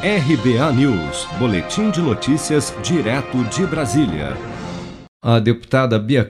RBA News, Boletim de Notícias, direto de Brasília. A deputada Bia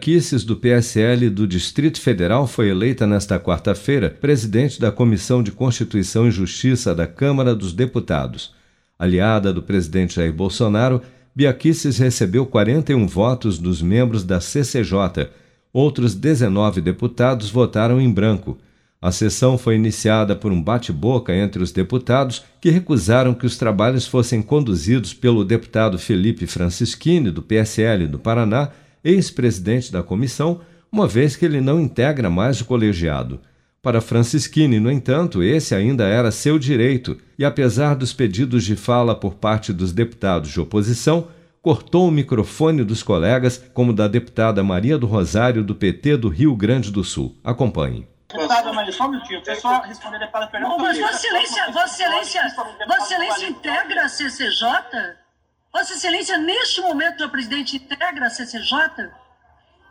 do PSL do Distrito Federal, foi eleita nesta quarta-feira presidente da Comissão de Constituição e Justiça da Câmara dos Deputados. Aliada do presidente Jair Bolsonaro, Bia recebeu 41 votos dos membros da CCJ. Outros 19 deputados votaram em branco. A sessão foi iniciada por um bate-boca entre os deputados que recusaram que os trabalhos fossem conduzidos pelo deputado Felipe Francischini, do PSL do Paraná, ex-presidente da comissão, uma vez que ele não integra mais o colegiado. Para Francischini, no entanto, esse ainda era seu direito e, apesar dos pedidos de fala por parte dos deputados de oposição, cortou o microfone dos colegas, como da deputada Maria do Rosário, do PT do Rio Grande do Sul. Acompanhe. Deputada, mas só um minutinho, deixa eu só responder a deputada Fernanda. Mas Vossa Excelência, Vossa Excelência, Vossa Excelência integra a CCJ? Vossa Excelência, neste momento, o presidente integra a CCJ?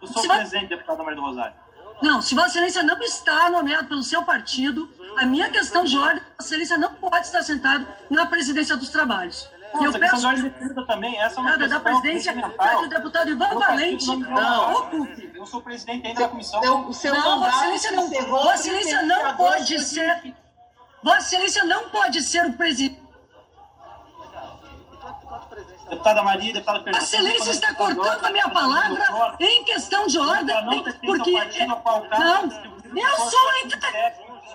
Eu sou se presidente, deputada Maria do Rosário. Não, se Vossa Excelência não está nomeado pelo seu partido, a minha questão de ordem, Vossa Excelência não pode estar sentado na presidência dos trabalhos. Eu peço de também, essa é uma da presidência do deputado Ivan Valente não. Eu sou presidente ainda da comissão. O seu não, Vossa Excelência não, Vossa Excelência não pode ser. Vossa Excelência não pode ser o presidente. Deputada Maria, deputada Fernanda. A excelência está cortando a minha palavra em questão de ordem, porque... Não, eu sou...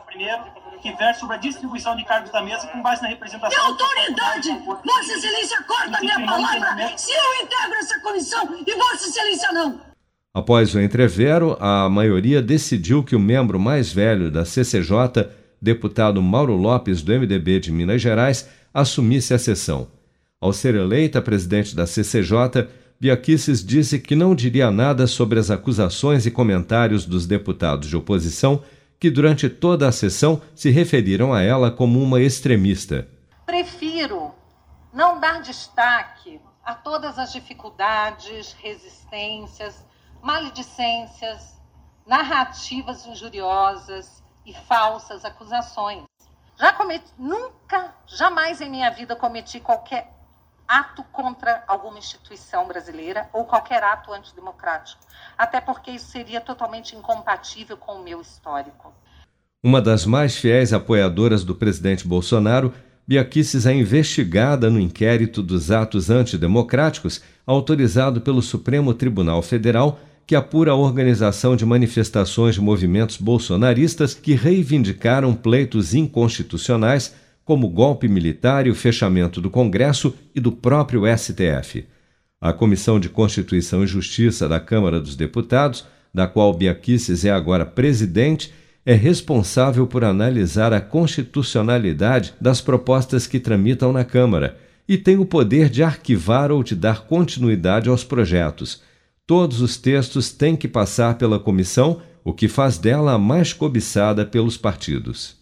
Primeiro, que versa sobre a distribuição de cargos da mesa com base na representação... Que autoridade! Vossa Excelência corta a minha palavra se eu integro essa comissão e Vossa Excelência não! Após o entrevero, a maioria decidiu que o membro mais velho da CCJ, deputado Mauro Lopes, do MDB de Minas Gerais, assumisse a sessão. Ao ser eleita presidente da CCJ, Biaquices disse que não diria nada sobre as acusações e comentários dos deputados de oposição que durante toda a sessão se referiram a ela como uma extremista. Prefiro não dar destaque a todas as dificuldades, resistências, maledicências, narrativas injuriosas e falsas acusações. Já cometi, nunca, jamais em minha vida cometi qualquer ato contra alguma instituição brasileira ou qualquer ato antidemocrático, até porque isso seria totalmente incompatível com o meu histórico. Uma das mais fiéis apoiadoras do presidente Bolsonaro, Biaquices é investigada no inquérito dos atos antidemocráticos autorizado pelo Supremo Tribunal Federal, que apura a organização de manifestações de movimentos bolsonaristas que reivindicaram pleitos inconstitucionais como golpe militar e o fechamento do Congresso e do próprio STF. A Comissão de Constituição e Justiça da Câmara dos Deputados, da qual Biaquices é agora presidente, é responsável por analisar a constitucionalidade das propostas que tramitam na Câmara e tem o poder de arquivar ou de dar continuidade aos projetos. Todos os textos têm que passar pela comissão, o que faz dela a mais cobiçada pelos partidos.